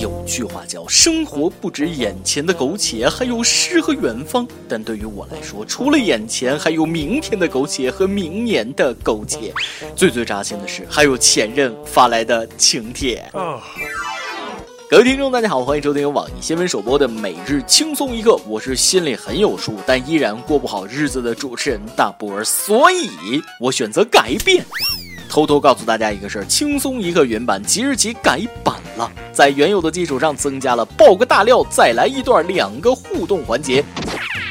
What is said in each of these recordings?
有句话叫“生活不止眼前的苟且，还有诗和远方”。但对于我来说，除了眼前，还有明天的苟且和明年的苟且。最最扎心的是，还有前任发来的请帖。各位听众，大家好，欢迎收听由网易新闻首播的《每日轻松一刻》，我是心里很有数，但依然过不好日子的主持人大波儿，所以我选择改变。偷偷告诉大家一个事儿：轻松一刻原版即日起改版了，在原有的基础上增加了爆个大料，再来一段两个互动环节。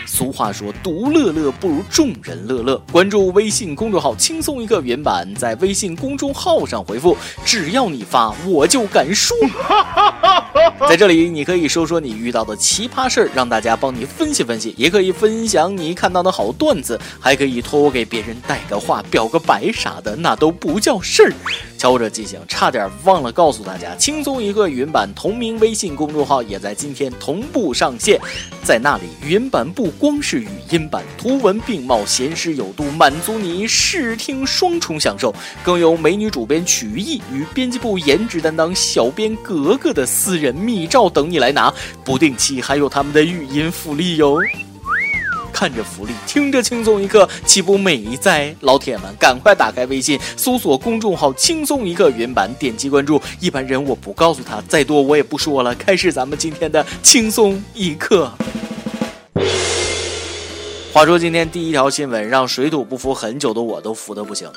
俗话说，独乐乐不如众人乐乐。关注微信公众号“轻松一刻”原版，在微信公众号上回复“只要你发，我就敢说”。在这里，你可以说说你遇到的奇葩事儿，让大家帮你分析分析；也可以分享你看到的好段子，还可以托我给别人带个话、表个白啥的，那都不叫事儿。瞧我这记性，差点忘了告诉大家，“轻松一刻”云版同名微信公众号也在今天同步上线，在那里，云版不光。是语音版，图文并茂，闲适有度，满足你视听双重享受。更有美女主编曲艺与编辑部颜值担当小编格格的私人密照等你来拿，不定期还有他们的语音福利哟。看着福利，听着轻松一刻，岂不美哉？老铁们，赶快打开微信，搜索公众号“轻松一刻”原版，点击关注。一般人我不告诉他，再多我也不说了。开始咱们今天的轻松一刻。话说今天第一条新闻让水土不服很久的我都服得不行。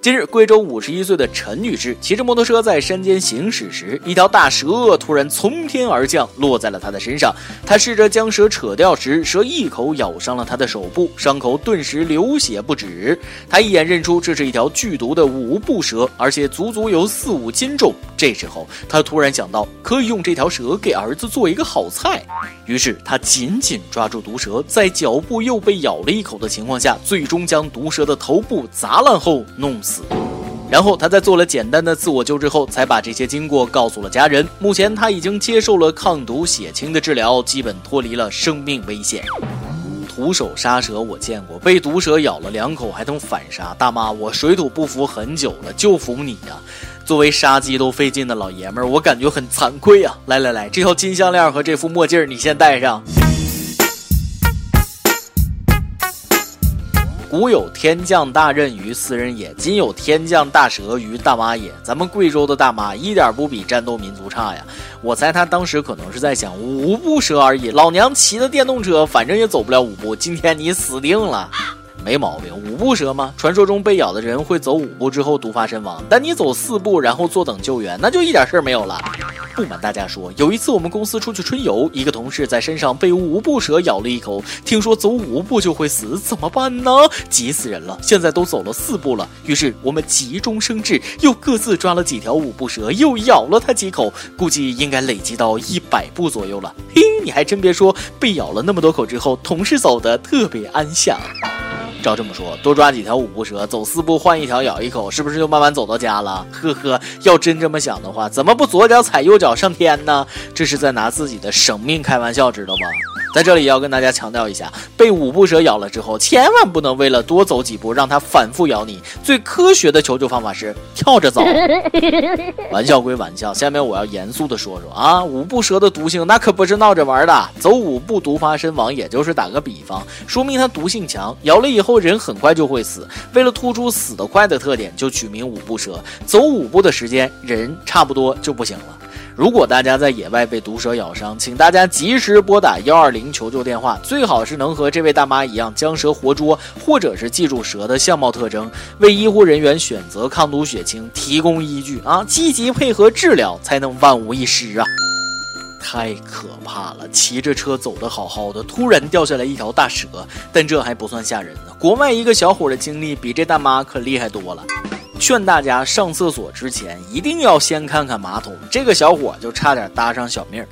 近日，贵州五十一岁的陈女士骑着摩托车在山间行驶时，一条大蛇突然从天而降，落在了她的身上。她试着将蛇扯掉时，蛇一口咬伤了她的手部，伤口顿时流血不止。她一眼认出这是一条剧毒的五步蛇，而且足足有四五斤重。这时候，她突然想到可以用这条蛇给儿子做一个好菜，于是她紧紧抓住毒蛇，在脚部又被。咬了一口的情况下，最终将毒蛇的头部砸烂后弄死。然后他在做了简单的自我救治后，才把这些经过告诉了家人。目前他已经接受了抗毒血清的治疗，基本脱离了生命危险。徒手杀蛇我见过，被毒蛇咬了两口还能反杀。大妈，我水土不服很久了，就服你呀！作为杀鸡都费劲的老爷们儿，我感觉很惭愧啊！来来来，这条金项链和这副墨镜你先戴上。古有天降大任于斯人也，今有天降大蛇于大妈也。咱们贵州的大妈一点不比战斗民族差呀！我猜他当时可能是在想五步蛇而已，老娘骑的电动车，反正也走不了五步，今天你死定了。没毛病，五步蛇吗？传说中被咬的人会走五步之后毒发身亡，但你走四步然后坐等救援，那就一点事儿没有了。不瞒大家说，有一次我们公司出去春游，一个同事在身上被五步蛇咬了一口，听说走五步就会死，怎么办呢？急死人了！现在都走了四步了，于是我们急中生智，又各自抓了几条五步蛇，又咬了它几口，估计应该累积到一百步左右了。嘿，你还真别说，被咬了那么多口之后，同事走的特别安详。照这么说，多抓几条五步蛇，走四步换一条咬一口，是不是就慢慢走到家了？呵呵，要真这么想的话，怎么不左脚踩右脚上天呢？这是在拿自己的生命开玩笑，知道吗？在这里要跟大家强调一下，被五步蛇咬了之后，千万不能为了多走几步让它反复咬你。最科学的求救方法是跳着走。玩笑归玩笑，下面我要严肃的说说啊，五步蛇的毒性那可不是闹着玩的，走五步毒发身亡，也就是打个比方，说明它毒性强，咬了以后人很快就会死。为了突出死得快的特点，就取名五步蛇。走五步的时间，人差不多就不行了。如果大家在野外被毒蛇咬伤，请大家及时拨打幺二零求救电话，最好是能和这位大妈一样将蛇活捉，或者是记住蛇的相貌特征，为医护人员选择抗毒血清提供依据啊！积极配合治疗，才能万无一失啊！太可怕了，骑着车走得好好的，突然掉下来一条大蛇，但这还不算吓人呢。国外一个小伙的经历比这大妈可厉害多了。劝大家上厕所之前一定要先看看马桶，这个小伙就差点搭上小命儿。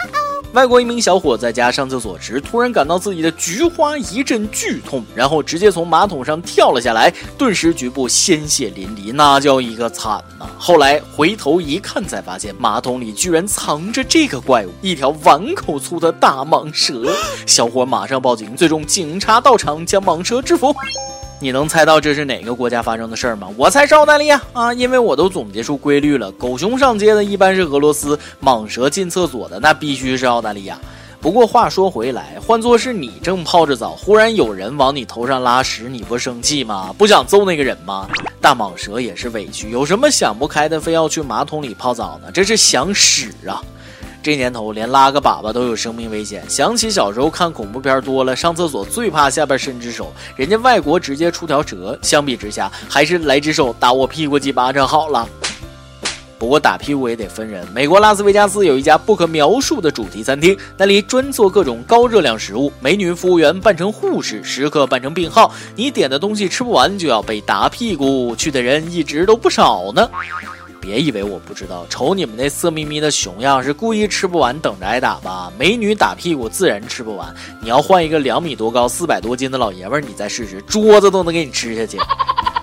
外国一名小伙在家上厕所时，突然感到自己的菊花一阵剧痛，然后直接从马桶上跳了下来，顿时局部鲜血淋漓，那叫一个惨呐！后来回头一看，才发现马桶里居然藏着这个怪物，一条碗口粗的大蟒蛇。小伙马上报警，最终警察到场将蟒蛇制服。你能猜到这是哪个国家发生的事儿吗？我猜是澳大利亚啊，因为我都总结出规律了，狗熊上街的一般是俄罗斯，蟒蛇进厕所的那必须是澳大利亚。不过话说回来，换作是你正泡着澡，忽然有人往你头上拉屎，你不生气吗？不想揍那个人吗？大蟒蛇也是委屈，有什么想不开的，非要去马桶里泡澡呢？这是想屎啊！这年头连拉个粑粑都有生命危险，想起小时候看恐怖片多了，上厕所最怕下边伸只手，人家外国直接出条蛇，相比之下，还是来只手打我屁股几巴掌好了。不过打屁股也得分人，美国拉斯维加斯有一家不可描述的主题餐厅，那里专做各种高热量食物，美女服务员扮成护士，食客扮成病号，你点的东西吃不完就要被打屁股，去的人一直都不少呢。别以为我不知道，瞅你们那色眯眯的熊样，是故意吃不完等着挨打吧？美女打屁股自然吃不完，你要换一个两米多高、四百多斤的老爷们儿，你再试试，桌子都能给你吃下去。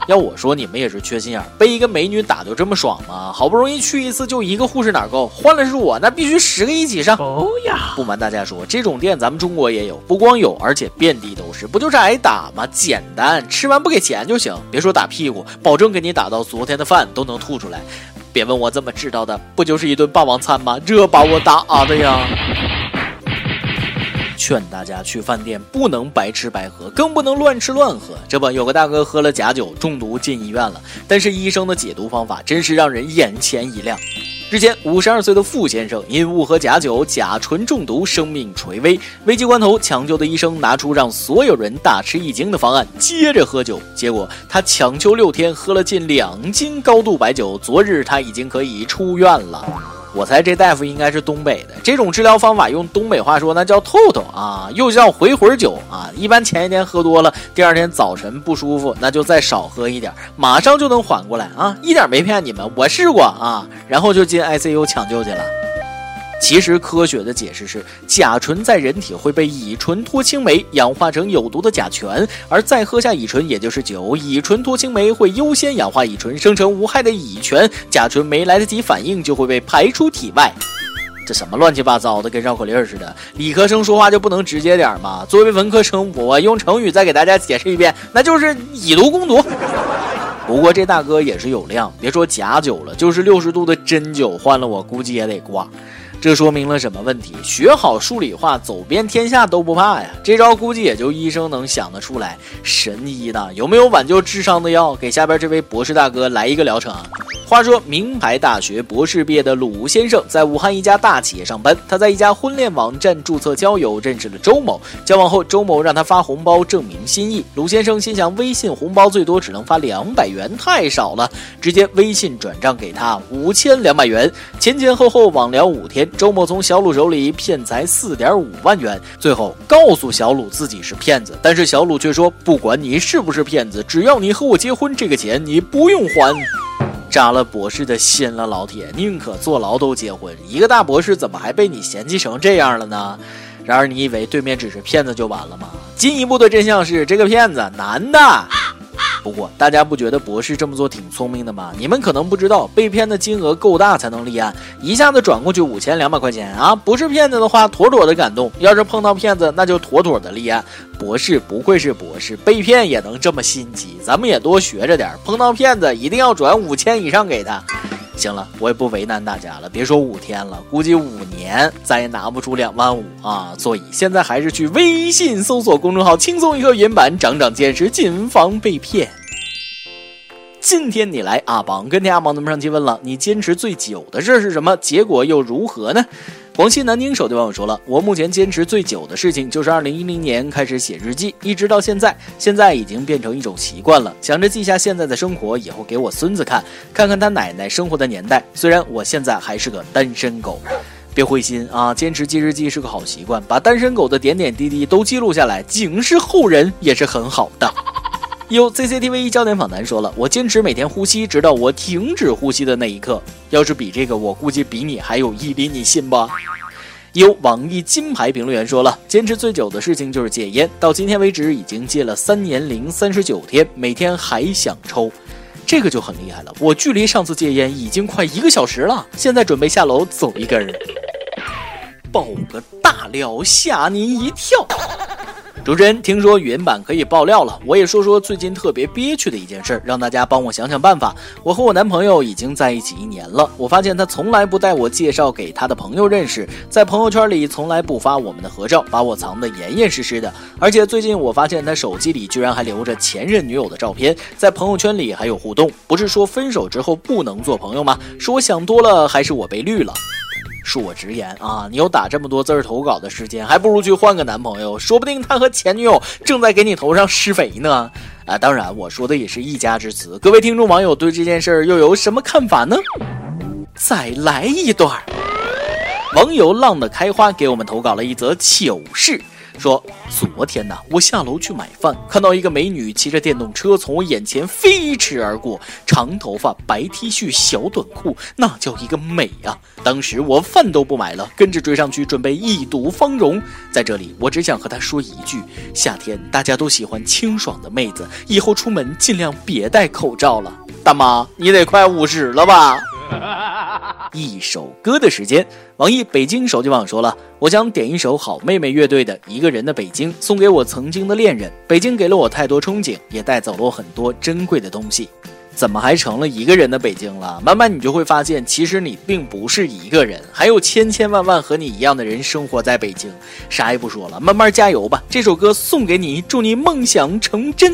要我说，你们也是缺心眼儿，被一个美女打就这么爽吗？好不容易去一次就一个护士哪够？换了是我，那必须十个一起上。哦呀！不瞒大家说，这种店咱们中国也有，不光有，而且遍地都是。不就是挨打吗？简单，吃完不给钱就行。别说打屁股，保证给你打到昨天的饭都能吐出来。别问我怎么知道的，不就是一顿霸王餐吗？这把我打的呀！劝大家去饭店不能白吃白喝，更不能乱吃乱喝。这不，有个大哥喝了假酒中毒进医院了，但是医生的解毒方法真是让人眼前一亮。日前，五十二岁的傅先生因误喝假酒，甲醇中毒，生命垂危。危急关头，抢救的医生拿出让所有人大吃一惊的方案，接着喝酒。结果他抢救六天，喝了近两斤高度白酒。昨日他已经可以出院了。我猜这大夫应该是东北的，这种治疗方法用东北话说，那叫透透啊，又叫回魂酒啊。一般前一天喝多了，第二天早晨不舒服，那就再少喝一点，马上就能缓过来啊，一点没骗你们，我试过啊，然后就进 ICU 抢救去了。其实科学的解释是，甲醇在人体会被乙醇脱氢酶氧化成有毒的甲醛，而再喝下乙醇，也就是酒，乙醇脱氢酶会优先氧化乙醇，生成无害的乙醛，甲醇没来得及反应就会被排出体外。这什么乱七八糟的，跟绕口令似的。理科生说话就不能直接点吗？作为文科生，我用成语再给大家解释一遍，那就是以毒攻毒。不过这大哥也是有量，别说假酒了，就是六十度的真酒换了，我估计也得挂。这说明了什么问题？学好数理化，走遍天下都不怕呀！这招估计也就医生能想得出来。神医呢？有没有挽救智商的药？给下边这位博士大哥来一个疗程啊。话说，名牌大学博士毕业的鲁先生在武汉一家大企业上班。他在一家婚恋网站注册交友，认识了周某。交往后，周某让他发红包证明心意。鲁先生心想，微信红包最多只能发两百元，太少了，直接微信转账给他五千两百元。前前后后网聊五天，周某从小鲁手里骗财四点五万元。最后告诉小鲁自己是骗子，但是小鲁却说，不管你是不是骗子，只要你和我结婚，这个钱你不用还。扎了博士的心了，老铁，宁可坐牢都结婚。一个大博士怎么还被你嫌弃成这样了呢？然而你以为对面只是骗子就完了吗？进一步的真相是，这个骗子男的。不过，大家不觉得博士这么做挺聪明的吗？你们可能不知道，被骗的金额够大才能立案，一下子转过去五千两百块钱啊！不是骗子的话，妥妥的感动；要是碰到骗子，那就妥妥的立案。博士不愧是博士，被骗也能这么心急，咱们也多学着点。碰到骗子一定要转五千以上给他。行了，我也不为难大家了，别说五天了，估计五年咱也拿不出两万五啊！所以现在还是去微信搜索公众号“轻松一刻”原版，长长见识，谨防被骗。今天你来阿榜跟天阿榜咱们上期问了，你坚持最久的事是什么？结果又如何呢？广西南宁手对网友说了，我目前坚持最久的事情就是二零一零年开始写日记，一直到现在，现在已经变成一种习惯了。想着记下现在的生活，以后给我孙子看，看看他奶奶生活的年代。虽然我现在还是个单身狗，别灰心啊，坚持记日记是个好习惯，把单身狗的点点滴滴都记录下来，警示后人也是很好的。有 CCTV 一焦点访谈说了，我坚持每天呼吸，直到我停止呼吸的那一刻。要是比这个，我估计比你还有毅力，你信不？有网易金牌评论员说了，坚持最久的事情就是戒烟，到今天为止已经戒了三年零三十九天，每天还想抽，这个就很厉害了。我距离上次戒烟已经快一个小时了，现在准备下楼走一根，爆个大料吓您一跳。主持人听说语音版可以爆料了，我也说说最近特别憋屈的一件事，让大家帮我想想办法。我和我男朋友已经在一起一年了，我发现他从来不带我介绍给他的朋友认识，在朋友圈里从来不发我们的合照，把我藏得严严实实的。而且最近我发现他手机里居然还留着前任女友的照片，在朋友圈里还有互动。不是说分手之后不能做朋友吗？是我想多了，还是我被绿了？恕我直言啊，你有打这么多字儿投稿的时间，还不如去换个男朋友，说不定他和前女友正在给你头上施肥呢。啊，当然我说的也是一家之词。各位听众网友对这件事儿又有什么看法呢？再来一段。网友浪的开花给我们投稿了一则糗事。说昨天呢，我下楼去买饭，看到一个美女骑着电动车从我眼前飞驰而过，长头发、白 T 恤、小短裤，那叫一个美啊！当时我饭都不买了，跟着追上去，准备一睹芳容。在这里，我只想和她说一句：夏天大家都喜欢清爽的妹子，以后出门尽量别戴口罩了。大妈，你得快五十了吧？一首歌的时间，网易北京手机网说了，我想点一首好妹妹乐队的《一个人的北京》，送给我曾经的恋人。北京给了我太多憧憬，也带走了我很多珍贵的东西。怎么还成了一个人的北京了？慢慢你就会发现，其实你并不是一个人，还有千千万万和你一样的人生活在北京。啥也不说了，慢慢加油吧。这首歌送给你，祝你梦想成真。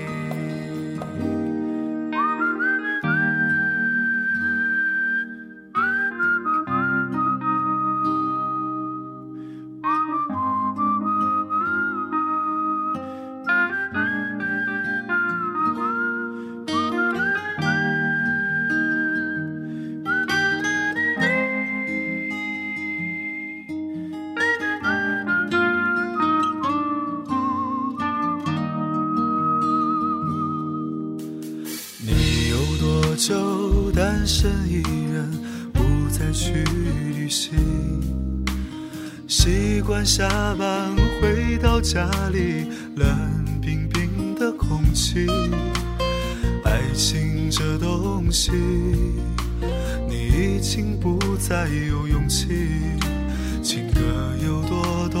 单身一人，不再去旅行。习惯下班回到家里，冷冰冰的空气。爱情这东西，你已经不再有勇气。情歌有多动